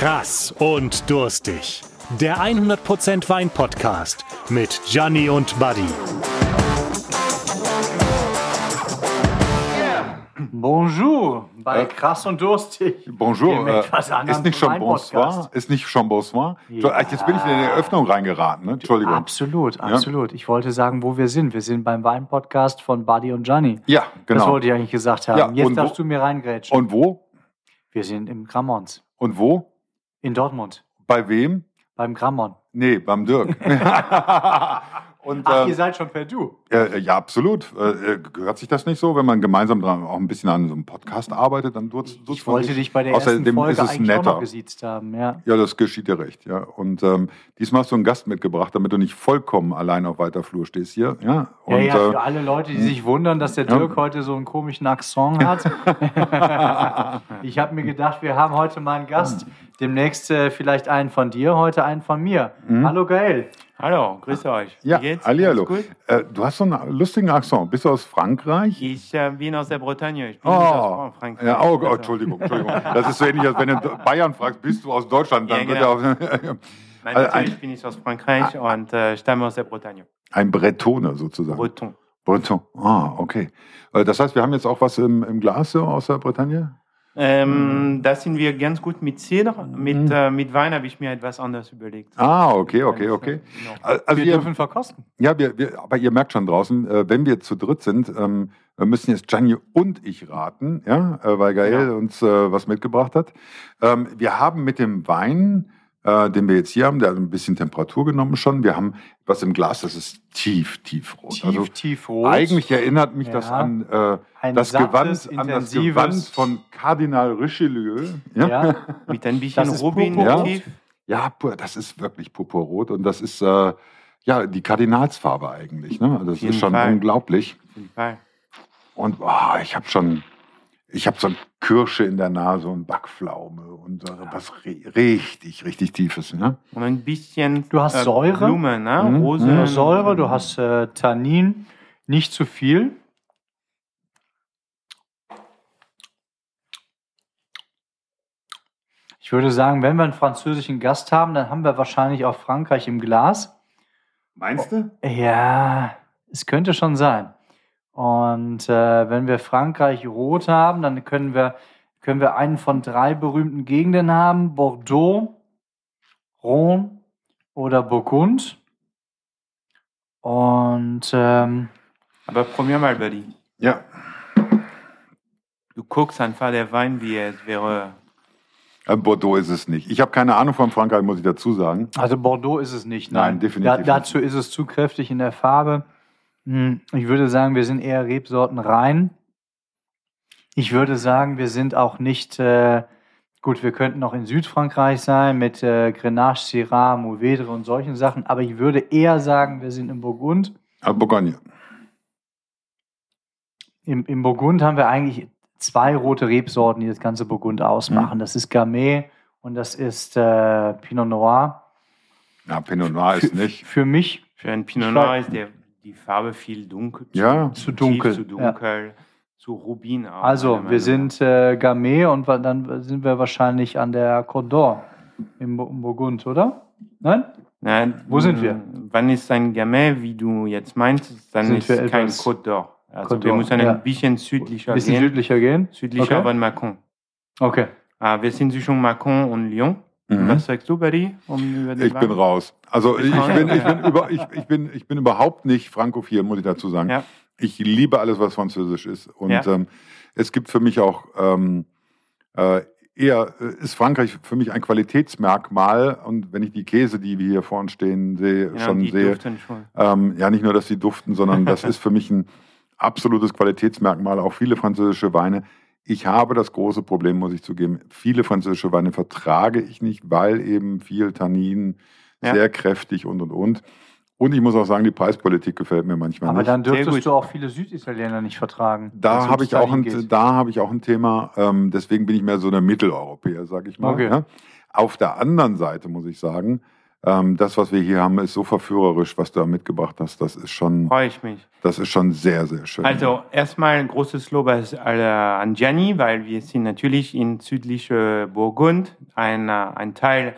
Krass und durstig. Der 100% Wein Podcast mit Gianni und Buddy. Bonjour bei Äh, Krass und Durstig. Bonjour. Äh, ist nicht schon bonsoir? Ist nicht schon bonsoir? Ja. Jetzt bin ich in die Eröffnung reingeraten. Ne? Entschuldigung. Absolut, absolut. Ich wollte sagen, wo wir sind. Wir sind beim Wein-Podcast von Buddy und Gianni. Ja, genau. Das wollte ich eigentlich gesagt haben. Ja, Jetzt darfst wo- du mir reingrätschen. Und wo? wir sind im Grammont. Und wo? In Dortmund. Bei wem? Beim Grammont. Nee, beim Dirk. Und, Ach, ähm, ihr seid schon per Du. äh, ja, absolut. Äh, äh, gehört sich das nicht so, wenn man gemeinsam dran auch ein bisschen an so einem Podcast arbeitet, dann duzt, duzt Ich man wollte dich bei der ersten Außerdem Folge ist es eigentlich netter. gesiezt haben. Ja. Ja, das geschieht dir recht, ja. Und ähm, diesmal hast du einen Gast mitgebracht, damit du nicht vollkommen allein auf weiter Flur stehst hier, ja. Ja, Und, ja, äh, für alle Leute, die sich wundern, dass der Ja. Dirk heute so einen komischen Akzent hat. ich habe mir gedacht, wir haben heute mal einen Gast. Demnächst äh, vielleicht einen von dir, heute einen von mir. Hallo Gael. Hallo, grüße euch. Mhm. ja, Wie geht's? Alles gut? Äh, du hast so einen lustigen Akzent. Bist du aus Frankreich? Ich äh, bin aus der Bretagne. Ich bin nicht aus Oh, Frankreich. ja, oh, oh, Also, Entschuldigung, Entschuldigung. Das ist so ähnlich, als wenn du in Bayern fragst, bist du aus Deutschland? Dann Ja, wird genau. er auf, Nein, Äh, natürlich ein- bin ich aus Frankreich und äh, stamme aus der Bretagne. ein Bretone sozusagen. Breton. Breton. Ah, okay. Äh, Das heißt, wir haben jetzt auch was im, im Glas so aus der Bretagne? Ähm, da sind wir ganz gut mit Cidre. Mit, Mhm. äh, mit Wein habe ich mir etwas anderes überlegt. Ah, okay, okay, okay. Noch. Also wir ihr, dürfen verkosten. ja, wir, wir, aber ihr merkt schon draußen, äh, wenn wir zu dritt sind, ähm, wir müssen jetzt Gianni und ich raten, ja, äh, weil Gael Ja. uns äh, was mitgebracht hat. Ähm, wir haben mit dem Wein, äh, den wir jetzt hier haben, der hat ein bisschen Temperatur genommen schon. Wir haben was im Glas, das ist tief, tief rot. Tief, also tief rot. eigentlich erinnert mich Ja. das an äh, das sattes, Gewand, an das Gewand von Kardinal Richelieu. Ja, ja. Ja, Mit ein bisschen Das ist Rubin-Motiv. pu- das ist wirklich purpurrot und das ist äh, ja die Kardinalsfarbe eigentlich. Ne? Das ist schon Fall. unglaublich. Und oh, ich habe schon, ich habe so ein Kirsche in der Nase und Backpflaume und äh, was ri- richtig, richtig tiefes. Ne? Und ein bisschen Du hast äh, Säure? Blumen, ne? Mhm. Rose. du hast Säure, du hast äh, Tannin, nicht zu viel. Ich würde sagen, wenn wir einen französischen Gast haben, dann haben wir wahrscheinlich auch Frankreich im Glas. Meinst du? Ja, es könnte schon sein. Und äh, wenn wir Frankreich rot haben, dann können wir, können wir einen von drei berühmten Gegenden haben: Bordeaux, Rhône oder Burgund. Und ähm, Aber probier mal, Buddy. Ja. Du guckst einfach der Wein, wie es wäre. Äh, Bordeaux ist es nicht. Ich habe keine Ahnung von Frankreich, muss ich dazu sagen. also Bordeaux ist es nicht. Nein, definitiv nicht. dazu ist es zu kräftig in der Farbe. Hm, Ich würde sagen, wir sind eher Rebsorten rein. Ich würde sagen, wir sind auch nicht. Äh, gut, wir könnten auch in Südfrankreich sein mit äh, Grenache, Syrah, Mourvedre und solchen Sachen. Aber ich würde eher sagen, wir sind in Burgund. Äh, Bourgogne. Im, Im Burgund haben wir eigentlich zwei rote Rebsorten, die das ganze Burgund ausmachen. Mhm. Das ist Gamay und das ist äh, Pinot Noir. Ja, Pinot Noir ist nicht. Für mich Für ein Pinot Noir ist der, die Farbe viel dunkel. Ja. Zu tief, dunkel, Zu dunkel. Zu Rubin auch. Also, wir sind äh, Gamay und dann sind wir wahrscheinlich an der Côte d'Or im, Bu- im Burgund, oder? Nein? Nein, Wo sind wir? Wann ist ein Gamay, wie du jetzt meinst, dann Sind ist wir kein Côte d'Or. Also Côte wir müssen ja. ein bisschen südlicher Ein bisschen gehen. südlicher gehen? Südlicher Okay. von Macon. Okay. Ah, wir sind zwischen Macon und Lyon. Mhm. Was sagst du, Buddy? Um Ich bin raus. Also ich, bin, ich, bin über, ich, ich, bin, ich bin überhaupt nicht frankophil, muss ich dazu sagen. Ja. Ich liebe alles, was französisch ist. Und Ja. ähm, es gibt für mich auch ähm, äh, eher, äh, ist Frankreich für mich ein Qualitätsmerkmal. Und wenn ich die Käse, die wir hier vorne stehen, sehe, Ja, schon sehe, schon. ähm, ja nicht nur, dass sie duften, sondern das ist für mich ein absolutes Qualitätsmerkmal. Auch viele französische Weine. Ich habe das große Problem, muss ich zugeben. Viele französische Weine vertrage ich nicht, weil eben viel Tannin, Ja. sehr kräftig und und und. Und ich muss auch sagen, die Preispolitik gefällt mir manchmal Aber nicht. dann Sehr dürftest du auch viele Süditaliener nicht vertragen. da habe ich auch ein, da habe ich auch ein Thema. Ähm, deswegen bin ich mehr so der Mitteleuropäer, sage ich mal. Okay. Ja. Auf der anderen Seite muss ich sagen, Ähm, das, was wir hier haben, ist so verführerisch, was du da mitgebracht hast. Das ist schon, Freue ich mich. das ist schon sehr, sehr schön. Also erstmal ein großes Lob an Gianni, weil wir sind natürlich in südliche Burgund, ein, äh, ein Teil,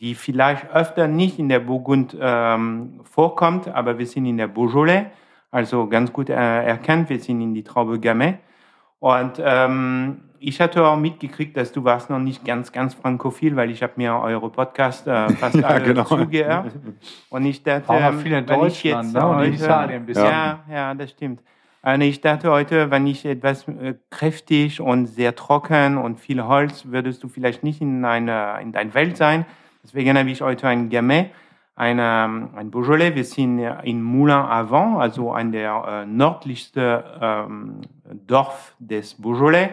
die vielleicht öfter nicht in der Burgund ähm, vorkommt, aber wir sind in der Beaujolais, also ganz gut äh, erkannt, wir sind in die Traube Gamay. Und ähm, ich hatte auch mitgekriegt, dass du warst noch nicht ganz, ganz frankophil, weil ich habe mir eure Podcast äh, fast Ja, alle genau. zugehört. Und ich dachte, Auch viel in wenn ich jetzt ne? und in heute- Italien bisschen. ja, ja, das stimmt. Und ich dachte heute, wenn ich etwas äh, kräftig und sehr trocken und viel Holz, würdest du vielleicht nicht in, eine, in deiner Welt sein. Deswegen habe ich heute ein Gamay, ein, ein Beaujolais. Wir sind in Moulin-Avant, also ein der äh, nördlichste ähm, Dorf des Beaujolais.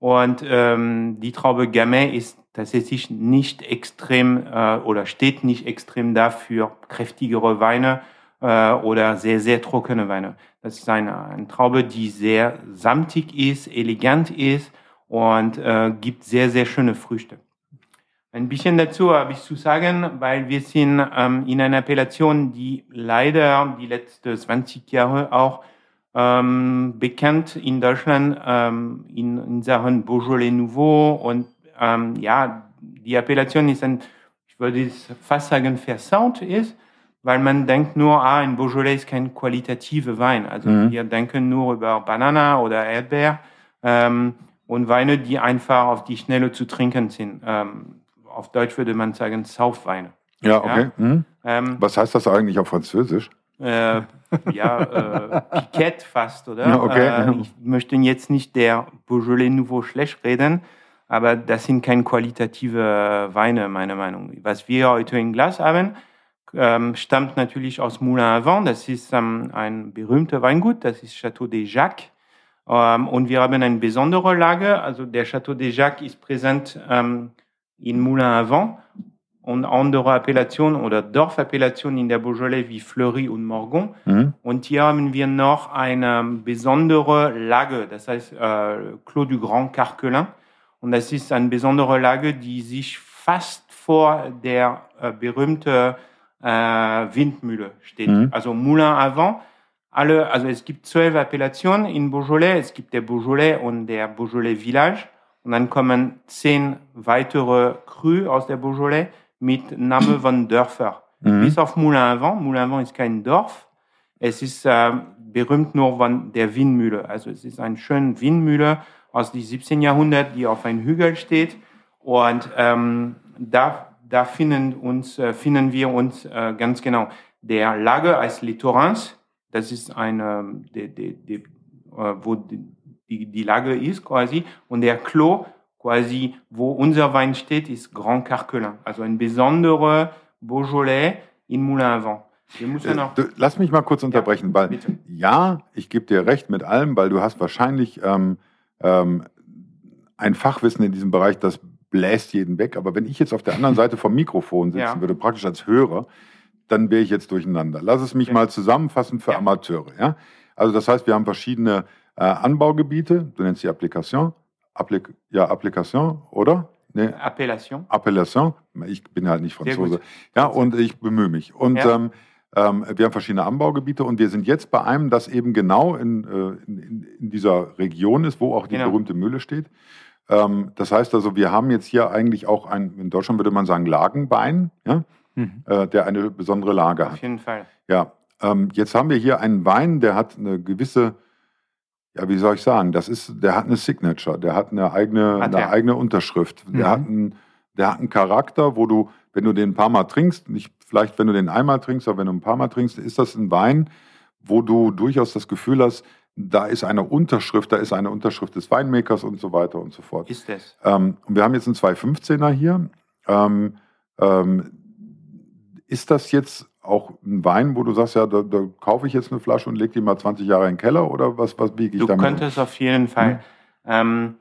Und ähm, die Traube Gamay ist tatsächlich nicht extrem äh, oder steht nicht extrem dafür kräftigere Weine äh, oder sehr, sehr trockene Weine. Das ist eine, eine Traube, die sehr samtig ist, elegant ist und äh, gibt sehr, sehr schöne Früchte. Ein bisschen dazu habe ich zu sagen, weil wir sind ähm, in einer Appellation, die leider die letzten 20 Jahre auch ähm, bekannt in Deutschland ähm, in, in Sachen Beaujolais Nouveau und ähm, ja, die Appellation ist ein, ich würde es fast sagen, versaut ist, weil man denkt nur, ah, ein Beaujolais ist kein qualitative Wein. Also Mhm. wir denken nur über Banana oder Erdbeer ähm, und Weine, die einfach auf die Schnelle zu trinken sind. Ähm, auf Deutsch würde man sagen Saufweine. ja, okay. Mhm. Ähm, Was heißt das eigentlich auf Französisch? äh, ja, äh, Piquette fast, oder? Ja, okay. Äh, ich möchte jetzt nicht der Beaujolais Nouveau schlecht reden, aber das sind keine qualitative Weine, meiner Meinung nach. Was wir heute im Glas haben, ähm, stammt natürlich aus Moulin à Vent. Das ist ähm, ein berühmter Weingut, das ist Château des Jacques. Ähm, und wir haben eine besondere Lage. Also der Château des Jacques ist präsent ähm, in Moulin à Vent und andere Appellationen oder Dorfappellationen in der Beaujolais wie Fleury und Morgon. Mhm. Und hier haben wir noch eine besondere Lage, das heißt äh, Clos du Grand Carquelin. Und das ist eine besondere Lage, die sich fast vor der äh, berühmten äh, Windmühle steht. Mhm. Also Moulin à Vent. Alle, also es gibt zwölf Appellationen in Beaujolais. Es gibt der Beaujolais und der Beaujolais Village. Und dann kommen zehn weitere Crus aus der Beaujolais mit Namen von Dörfern. Mhm. Bis auf Moulin à Vent. Moulin à Vent ist kein Dorf. Es ist äh, berühmt nur von der Windmühle. Also es ist eine schöne Windmühle aus dem 17. Jahrhundert, die auf einem Hügel steht. Und ähm, da, da finden, uns, äh, finden wir uns äh, ganz genau. Der Lager Les Torrents. Das ist eine, die, die, die, äh, wo die, die, die Lage ist quasi. Und der Clos, quasi, wo unser Wein steht, ist Grand Carquelin. Also ein besonderer Beaujolais in Moulin à Vent. Wir müssen Äh, du, lass mich mal kurz unterbrechen, weil bitte. ja, ich gebe dir recht mit allem, weil du hast wahrscheinlich ähm, ähm, ein Fachwissen in diesem Bereich, das bläst jeden weg. Aber wenn ich jetzt auf der anderen Seite vom Mikrofon sitzen Ja. würde, praktisch als Hörer, dann wäre ich jetzt durcheinander. Lass es mich Ja. mal zusammenfassen für Ja. Amateure. Ja? Also das heißt, wir haben verschiedene äh, Anbaugebiete. Du nennst sie Applikation. Applik ja, Applikation, oder? Nee, Appellation. Appellation. Ich bin halt nicht Franzose. Ja, und ich bemühe mich. Und Ja. ähm, ähm, wir haben verschiedene Anbaugebiete und wir sind jetzt bei einem, das eben genau in, äh, in, in dieser Region ist, wo auch die Genau. berühmte Mühle steht. Ähm, das heißt also, wir haben jetzt hier eigentlich auch ein, in Deutschland würde man sagen, Lagenbein, ja, Mhm. äh, der eine besondere Lage Auf hat. jeden Fall. Ja, ähm, jetzt haben wir hier einen Wein, der hat eine gewisse, ja, wie soll ich sagen, das ist, der hat eine Signature, der hat eine eigene, Hat eine eigene Unterschrift. Der Mhm. hat einen, der hat einen Charakter, wo du, wenn du den ein paar Mal trinkst, nicht vielleicht, wenn du den einmal trinkst, aber wenn du ein paar Mal trinkst, ist das ein Wein, wo du durchaus das Gefühl hast, da ist eine Unterschrift, da ist eine Unterschrift des Weinmakers und so weiter und so fort. Ist es. Ähm, und wir haben jetzt einen 215er hier. Ähm, ähm, ist das jetzt auch ein Wein, wo du sagst, ja, da, da kaufe ich jetzt eine Flasche und lege die mal 20 Jahre in den Keller oder was, was biege ich Du damit? um? könntest auf jeden Fall. Ähm,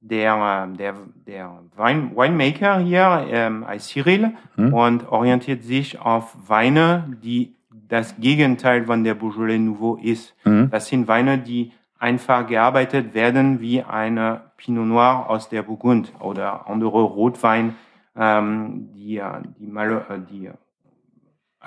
der, der, der Wein, Winemaker hier ähm, heißt Cyril Hm? und orientiert sich auf Weine, die das Gegenteil von der Beaujolais Nouveau ist. Mhm. Das sind Weine, die einfach gearbeitet werden wie eine Pinot Noir aus der Burgund oder andere Rotwein, ähm, die, die, mal, äh, die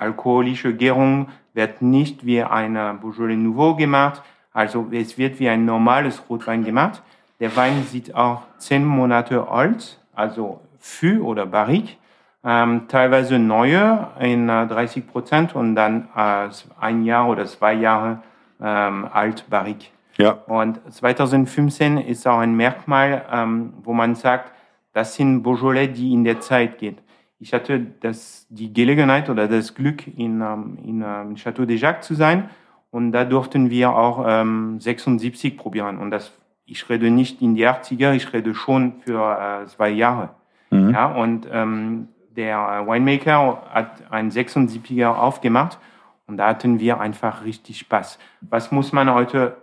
alkoholische Gärung wird nicht wie eine Beaujolais Nouveau gemacht, also es wird wie ein normales Rotwein gemacht. Der Wein sieht auch zehn Monate alt, also Fü oder Barrique, ähm, teilweise neue in äh, 30 Prozent und dann äh, ein Jahr oder zwei Jahre ähm, alt Barrique. Ja. Und 2015 ist auch ein Merkmal, ähm, wo man sagt, das sind Beaujolais, die in der Zeit gehen. Ich hatte das, die Gelegenheit oder das Glück, in, ähm, in ähm, Château des Jacques zu sein. Und da durften wir auch ähm, 76 probieren. Und das, ich rede nicht in die 80er, ich rede schon für äh, zwei Jahre. Mhm. Ja, und ähm, der Winemaker hat einen 76er aufgemacht und da hatten wir einfach richtig Spaß. Was muss man heute,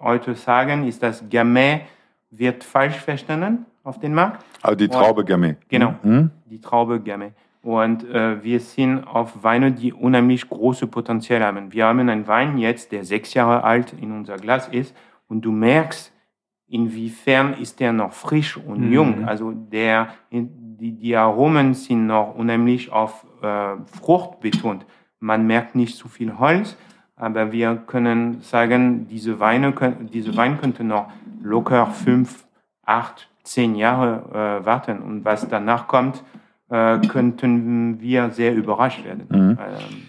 heute sagen, ist, dass Gamay wird falsch verstanden auf den Markt. Also die Traube Gamay. Genau, Mhm. die Traube Gamay. Und äh, wir sind auf Weine, die unheimlich große Potenzial haben. Wir haben einen Wein jetzt, der sechs Jahre alt in unser Glas ist und du merkst, inwiefern ist der noch frisch und Mhm. jung. Also der, die, die Aromen sind noch unheimlich auf äh, Frucht betont. Man merkt nicht zu viel Holz, aber wir können sagen, diese Weine, diese Wein könnte noch locker fünf, acht, zehn Jahre äh, warten. Und was danach kommt, äh, könnten wir sehr überrascht werden. Mhm. Ähm,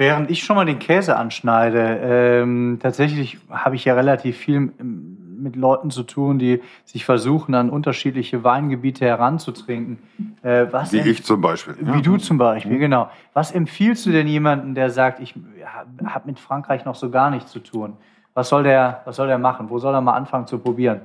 Während ich schon mal den Käse anschneide, ähm, tatsächlich habe ich ja relativ viel mit Leuten zu tun, die sich versuchen, an unterschiedliche Weingebiete heranzutrinken. Äh, was Wie ich zum Beispiel. Wie ja. du zum Beispiel, genau. Was empfiehlst du denn jemandem, der sagt, ich habe mit Frankreich noch so gar nichts zu tun? Was soll der, was soll der machen? Wo soll er mal anfangen zu probieren?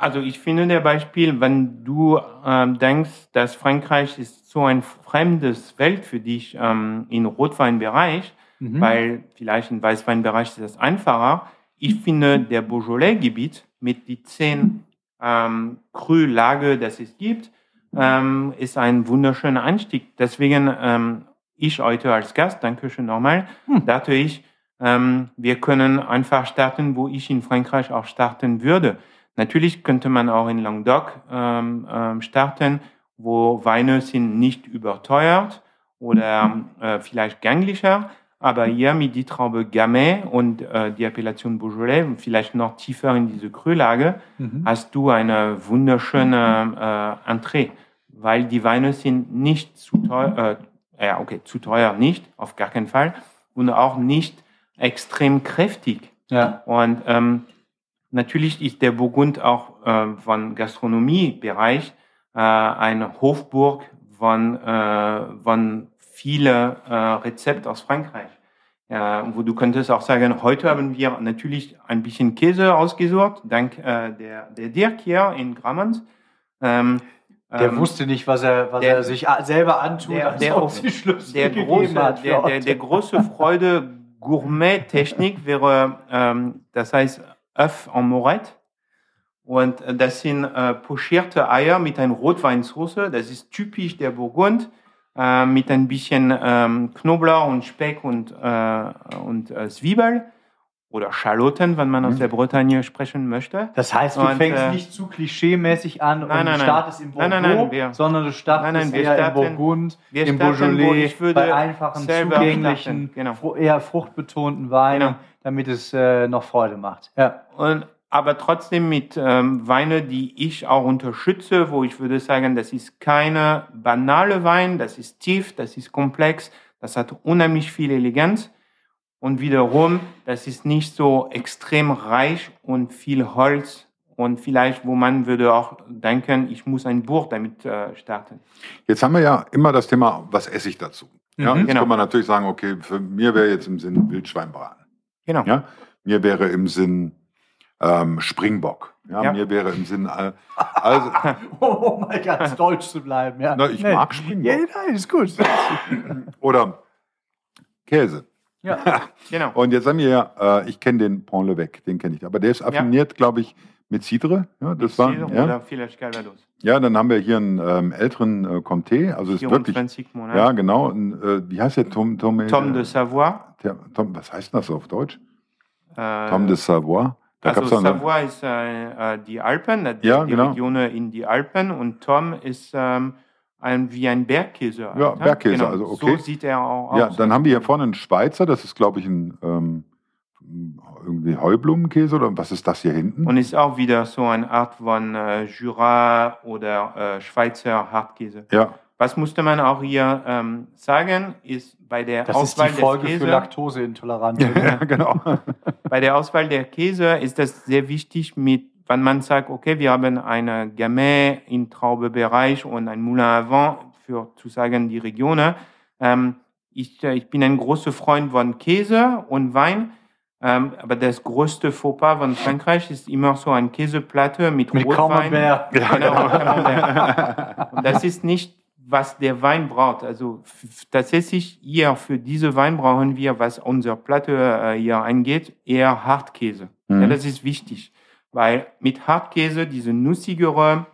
Also ich finde der Beispiel, wenn du ähm, denkst, dass Frankreich ist so ein fremdes Welt für dich ähm, im Rotweinbereich, Mhm. weil vielleicht im Weißweinbereich ist das einfacher. Ich finde der Beaujolais-Gebiet mit die zehn ähm, Krühlage, das es gibt, ähm, ist ein wunderschöner Einstieg. Deswegen ähm, ich heute als Gast, danke schön nochmal, Hm. dachte ich, ähm, wir können einfach starten, wo ich in Frankreich auch starten würde. Natürlich könnte man auch in Languedoc ähm, ähm, starten, wo Weine sind nicht überteuert oder äh, vielleicht gänglicher, aber hier mit die Traube Gamay und äh, die Appellation Beaujolais und vielleicht noch tiefer in diese Krühlage Mhm. hast du eine wunderschöne äh, Entree, weil die Weine sind nicht zu teuer, äh, ja okay, zu teuer nicht, auf gar keinen Fall und auch nicht extrem kräftig. Ja. Und ähm, natürlich ist der Burgund auch äh, von Gastronomiebereich äh, eine Hofburg von, äh, von viele äh, Rezepte aus Frankreich. Ja, wo du könntest auch sagen, heute haben wir natürlich ein bisschen Käse ausgesucht, dank äh, der, der Dirk hier in Grammans. Ähm, Der ähm, wusste nicht, was er, was der- er sich selber antut, der- als der- ob sie Schlüssel der große, hat der, der, der große Freude Gourmet-Technik wäre, ähm, das heißt Œuf en Morette. Und äh, das sind äh, pochierte Eier mit einer Rotweinsauce. Das ist typisch der Burgund. Äh, mit ein bisschen ähm, Knoblauch und Speck und, äh, und äh, Zwiebel. Oder Schalotten, wenn man aus Mhm. der Bretagne sprechen möchte. Das heißt, du Und, fängst äh, nicht zu klischee-mäßig an und nein, nein. startest im Bordeaux, nein, nein, wir- sondern du startest Nein, nein, wir eher starten- im Burgund, wir im Beaujolais, ich würde bei einfachen, zugänglichen, genau. eher fruchtbetonten Weinen, Genau. damit es äh, noch Freude macht. Ja. Und, aber trotzdem mit ähm, Weine, die ich auch unterstütze, wo ich würde sagen, das ist keine banale Wein, das ist tief, das ist komplex, das hat unheimlich viel Eleganz. Und wiederum, das ist nicht so extrem reich und viel Holz und vielleicht, wo man würde auch denken, ich muss ein Buch damit äh, starten. Jetzt haben wir ja immer das Thema, was esse ich dazu? Ja, Mhm. jetzt Genau. kann man natürlich sagen, okay, für mir wäre jetzt im Sinn Wildschweinbraten. Genau. Ja? Mir wäre im Sinn ähm, Springbock. Ja, Ja. Mir wäre im Sinn, äh, also, Oh, mal ganz deutsch zu bleiben. Ja. na, ich Nee. mag Springbock. Ja, nein, ist gut. Oder Käse. Ja. Genau. Und jetzt haben wir ja, äh, ich kenne den Pont l'Evêque, den kenne ich. Aber der ist affiniert, glaube ich, mit Cidre. Ja, das war, Cidre ja. Oder vielleicht Calvados. ja, dann haben wir hier einen ähm, älteren äh, Comté. Also ist wirklich, 24 Monate. ja, genau. Ein, äh, wie heißt der? Tom, Tom, Tom de Savoie. der, Tom, was heißt das auf Deutsch? Äh, Tom de Savoie. Da also Savoie ist äh, äh, die Alpen, äh, die, Ja, die genau. Region in die Alpen und Tom ist ähm, ein, wie ein Bergkäse. Ja, Bergkäse, Genau. also okay. So sieht er auch Ja, aus. dann haben wir hier vorne einen Schweizer, das ist, glaube ich, ein ähm, irgendwie Heublumenkäse oder was ist das hier hinten? Und ist auch wieder so eine Art von äh, Jura oder äh, Schweizer Hartkäse. ja, Was musste man auch hier ähm, sagen, ist bei der Das ist Auswahl die Folge des für Käse, Laktoseintolerante. ja, genau. bei der Auswahl der Käse ist das sehr wichtig, mit, wenn man sagt, okay, wir haben eine Gamay im Traubebereich und ein Moulin à Vent für zu sagen die Regionen. Ähm, ich, äh, ich bin ein großer Freund von Käse und Wein. Ähm, aber das größte Fauxpas von Frankreich ist immer so eine Käseplatte mit, Mit Rotwein. Camembert. Genau. Und das ist nicht, was der Wein braucht. Also tatsächlich hier für diese Wein brauchen wir, was unsere Platte äh, hier angeht, eher Hartkäse. Mhm. Ja, das ist wichtig, weil mit Hartkäse diese nussigere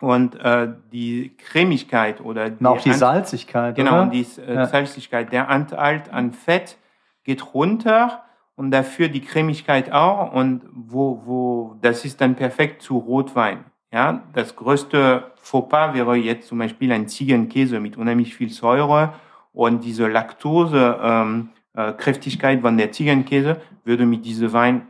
und äh, die Cremigkeit oder Und auch die Ant- Salzigkeit, Genau, oder? und die äh, Ja. Salzigkeit, der Anteil an Fett geht runter und dafür die Cremigkeit auch. Und wo, wo, das ist dann perfekt zu Rotwein. Ja, das größte Fauxpas wäre jetzt zum Beispiel ein Ziegenkäse mit unheimlich viel Säure und diese Laktose, ähm, äh, Kräftigkeit von der Ziegenkäse würde mit diesem Wein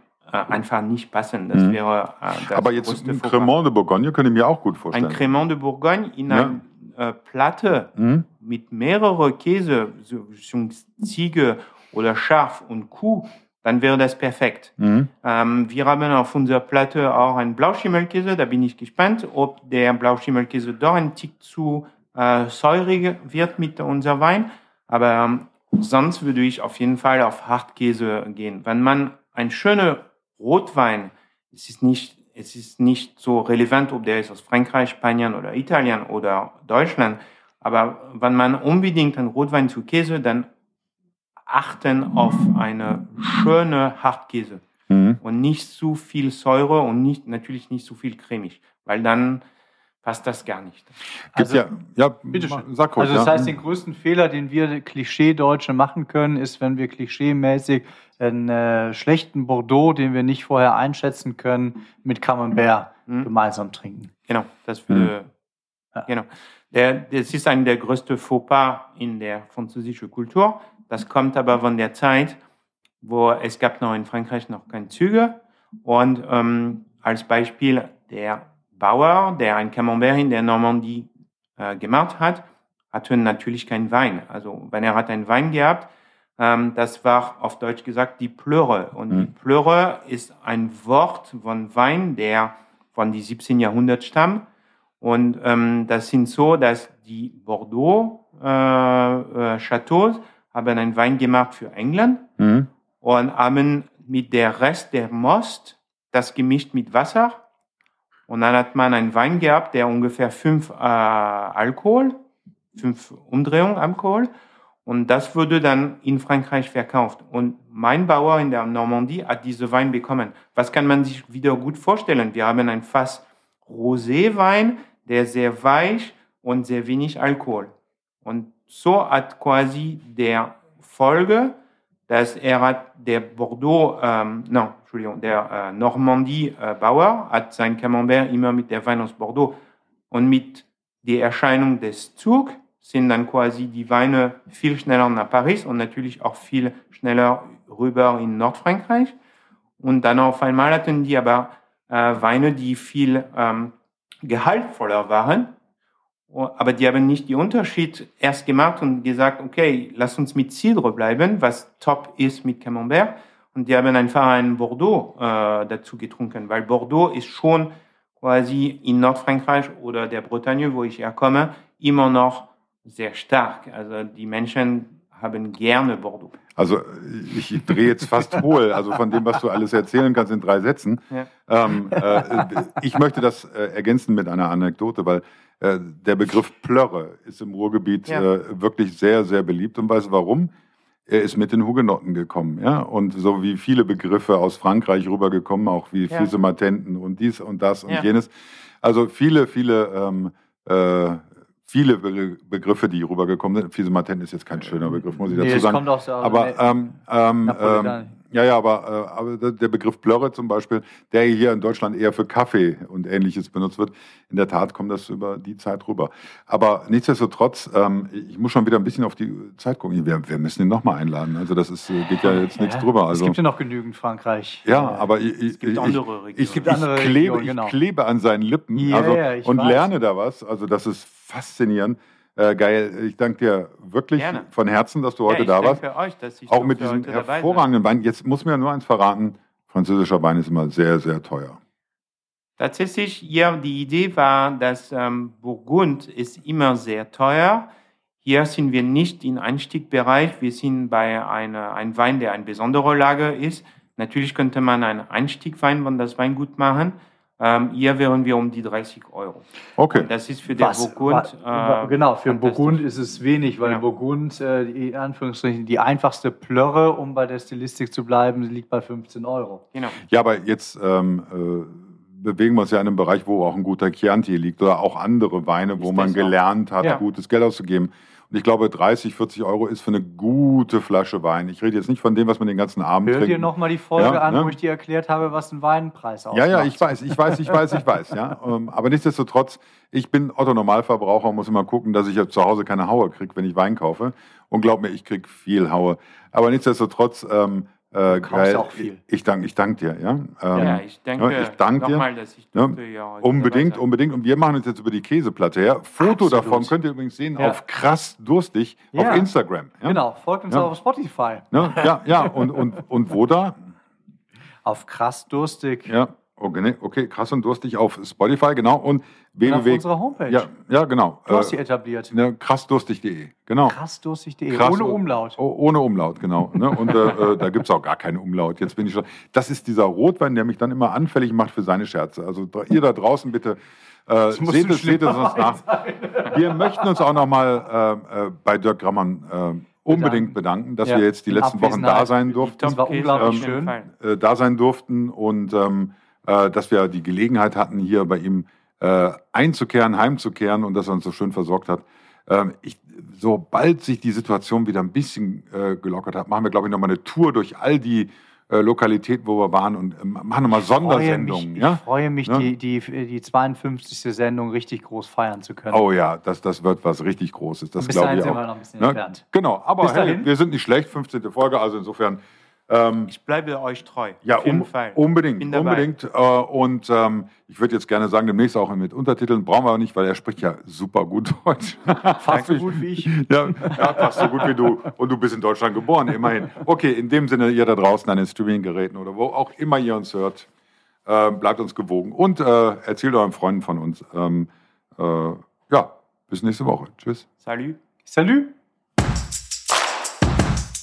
einfach nicht passen. Das Mhm. wäre äh, das Aber jetzt ein. Cremant de Bourgogne könnte ich mir auch gut vorstellen. Ein Cremant de Bourgogne in Ja. einer äh, Platte Mhm. mit mehreren Käse, so, so Ziege oder Schaf und Kuh, dann wäre das perfekt. Mhm. Ähm, wir haben auf unserer Platte auch einen Blauschimmelkäse, da bin ich gespannt, ob der Blauschimmelkäse doch ein Tick zu äh, säurig wird mit unserem Wein. Aber ähm, sonst würde ich auf jeden Fall auf Hartkäse gehen. Wenn man ein schöner Rotwein, es ist nicht, es ist nicht so relevant, ob der ist aus Frankreich, Spanien oder Italien oder Deutschland. Aber wenn man unbedingt einen Rotwein zu Käse, dann achten auf eine schöne Hartkäse Mhm. und nicht zu viel Säure und nicht, natürlich nicht zu viel cremig, weil dann passt das gar nicht. Also- ja, ja, Bitte schön. sag ruhig, Also das ja. heißt, den größten Fehler, den wir Klischee-Deutsche machen können, ist, wenn wir klischeemäßig einen äh, schlechten Bordeaux, den wir nicht vorher einschätzen können, mit Camembert Mhm. gemeinsam trinken. Genau, das würde, Ja. genau. Der, das ist ein der größte Fauxpas in der französischen Kultur. Das kommt aber von der Zeit, wo es gab noch in Frankreich noch keine Züge. Und ähm, als Beispiel der Bauer, der ein Camembert in der Normandie äh, gemacht hat, hatte natürlich keinen Wein. Also wenn er hat einen Wein gehabt, ähm, das war auf Deutsch gesagt die Plöre. Und die Mhm. Plöre ist ein Wort von Wein, der von die 17. Jahrhundert stammt. Und ähm, das sind so, dass die Bordeaux äh, äh, Chateaus haben einen Wein gemacht für England Mhm. und haben mit der Rest der Most das gemischt mit Wasser. Und dann hat man einen Wein gehabt, der ungefähr fünf äh, Alkohol, fünf Umdrehungen Alkohol. Und das wurde dann in Frankreich verkauft. Und mein Bauer in der Normandie hat diese Wein bekommen. Was kann man sich wieder gut vorstellen? Wir haben ein Fass Roséwein, der sehr weich und sehr wenig Alkohol. Und so hat quasi der Folge, dass er hat der Bordeaux, ähm, non, Entschuldigung, der äh, Normandie-Bauer hat sein Camembert immer mit der Wein aus Bordeaux. Und mit der Erscheinung des Zug sind dann quasi die Weine viel schneller nach Paris und natürlich auch viel schneller rüber in Nordfrankreich. Und dann auf einmal hatten die aber äh, Weine, die viel ähm, gehaltvoller waren. Oh, Aber die haben nicht den Unterschied erst gemacht und gesagt, okay, lass uns mit Cidre bleiben, was top ist mit Camembert. Und die haben einfach einen Bordeaux äh, dazu getrunken, weil Bordeaux ist schon quasi in Nordfrankreich oder der Bretagne, wo ich herkomme, immer noch sehr stark. Also die Menschen haben gerne Bordeaux. Also ich drehe jetzt fast hohl, also von dem, was du alles erzählen kannst in drei Sätzen. Ja. Ähm, äh, ich möchte das äh, ergänzen mit einer Anekdote, weil äh, der Begriff Plörre ist im Ruhrgebiet Ja. äh, wirklich sehr, sehr beliebt. Und weißt du warum? Er ist mit den Hugenotten gekommen, ja. Und so wie viele Begriffe aus Frankreich rübergekommen, auch wie Ja. Fisematenten und dies und das und Ja. jenes. Also viele, viele, ähm, äh, viele Be Begriffe, die rübergekommen sind. Fisematenten ist jetzt kein schöner Begriff, muss ich dazu es sagen. kommt aus der Aber ähm, ähm, ähm. Ja, ja, aber, äh, aber der Begriff Blöre zum Beispiel, der hier in Deutschland eher für Kaffee und ähnliches benutzt wird, in der Tat kommt das über die Zeit rüber. Aber nichtsdestotrotz, ähm, ich muss schon wieder ein bisschen auf die Zeit gucken. Wir, wir müssen ihn nochmal einladen. Also das ist, geht ja jetzt nichts drüber. Also, es gibt ja noch genügend Frankreich. Ja, aber ich, Es gibt andere Regionen. ich, gibt ich, andere klebe, Regionen, genau. ich klebe an seinen Lippen Ja, also, ja, und weiß. lerne da was. Also das ist faszinierend. Äh, geil. Ich danke dir wirklich Gerne. von Herzen, dass du heute ja, da warst. euch, Auch mit diesem hervorragenden Wein. Jetzt muss mir ja nur eins verraten. Französischer Wein ist immer sehr, sehr teuer. Tatsächlich, hier die Idee war, dass ähm, Burgund ist immer sehr teuer. Hier sind wir nicht im Einstiegbereich. Wir sind bei einer, einem Wein, der eine besondere Lage ist. Natürlich könnte man einen Einstiegwein von das Weingut machen. Ähm, hier wären wir um die 30 Euro. Okay. Und das ist für den Was, Burgund. äh, genau, für fantastisch. Burgund ist es wenig, weil Ja. Burgund, äh, die, in Anführungsstrichen, die einfachste Plörre, um bei der Stilistik zu bleiben, liegt bei 15 Euro. Genau. Ja, aber jetzt ähm, äh, bewegen wir uns ja in einem Bereich, wo auch ein guter Chianti liegt oder auch andere Weine, wo man gelernt hat, Ja. gutes Geld auszugeben. Und ich glaube, 30, 40 Euro ist für eine gute Flasche Wein. Ich rede jetzt nicht von dem, was man den ganzen Abend Hör trinkt. dir nochmal die Folge Ja, an, ne? wo ich dir erklärt habe, was ein Weinpreis ausmacht. Ja, ja, ich weiß, ich weiß, ich weiß, ich weiß, ja. Ähm, Aber nichtsdestotrotz, ich bin Otto Normalverbraucher und muss immer gucken, dass ich zu Hause keine Haue kriege, wenn ich Wein kaufe. Und glaub mir, ich krieg viel Haue. Aber nichtsdestotrotz, ähm, äh, geil. auch viel. Ich, ich danke ich dank dir, ja. Ähm, ja, ich danke, ja, ich danke dir. nochmal, dass ich Ja, durfte, ja, heute Unbedingt, unbedingt. Und wir machen uns jetzt über die Käseplatte her. Foto Absolut. davon könnt ihr übrigens sehen Ja. auf krass durstig Ja. auf Instagram. Ja? Genau, folgt uns Ja. auch auf Spotify. Ne? Ja, ja. Und, und, und wo da? Auf krass durstig. Ja, okay, okay, krass und durstig auf Spotify, genau. Und Und auf www. unserer Homepage. Ja, ja, genau. Du hast sie Äh, etabliert. ne, krassdurstig.de, genau. Krassdurstig.de. Krass- Ohne Umlaut. Oh, ohne Umlaut, genau. Ne? Und äh, äh, da gibt es auch gar keinen Umlaut. Jetzt bin ich schon. Das ist dieser Rotwein, der mich dann immer anfällig macht für seine Scherze. Also ihr da draußen bitte. Äh, muss seht es, seht es uns nach. Wir möchten uns auch nochmal äh, äh, bei Dirk Grammann äh, unbedingt bedanken, dass Ja, wir jetzt die letzten Wochen da sein durften. Das war unglaublich jeden schön. Äh, da sein durften und ähm, äh, dass wir die Gelegenheit hatten, hier bei ihm äh, einzukehren, heimzukehren und dass er uns so schön versorgt hat. Ähm, ich, sobald sich die Situation wieder ein bisschen äh, gelockert hat, machen wir, glaube ich, nochmal eine Tour durch all die äh, Lokalitäten, wo wir waren und ähm, machen nochmal Ich freue Sondersendungen. mich, ja? ich freue mich Ja. die, die, die 52. Sendung richtig groß feiern zu können. Oh ja, das, das wird was richtig Großes. Das glaube ich sind auch. wir noch ein bisschen Ne? entfernt. Genau, aber hey, wir sind nicht schlecht, 15. Folge, also insofern ähm, Ich bleibe euch treu. Ja, auf jeden um, Fall. unbedingt, Bin dabei. unbedingt. Äh, und ähm, ich würde jetzt gerne sagen, demnächst auch mit Untertiteln. Brauchen wir aber nicht, weil er spricht ja super gut Deutsch. Fast so gut wie ich. ja, ja, fast so gut wie du. Und du bist in Deutschland geboren, immerhin. Okay, in dem Sinne, ihr da draußen an den Streaming-Geräten oder wo auch immer ihr uns hört, äh, bleibt uns gewogen und äh, erzählt euren Freunden von uns. Ähm, äh, ja, bis nächste Woche. Tschüss. Salut. Salut!